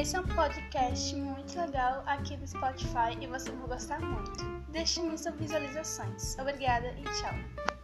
Esse é um podcast muito legal aqui no Spotify e você vai gostar muito. Deixe-me suas visualizações. Obrigada e tchau.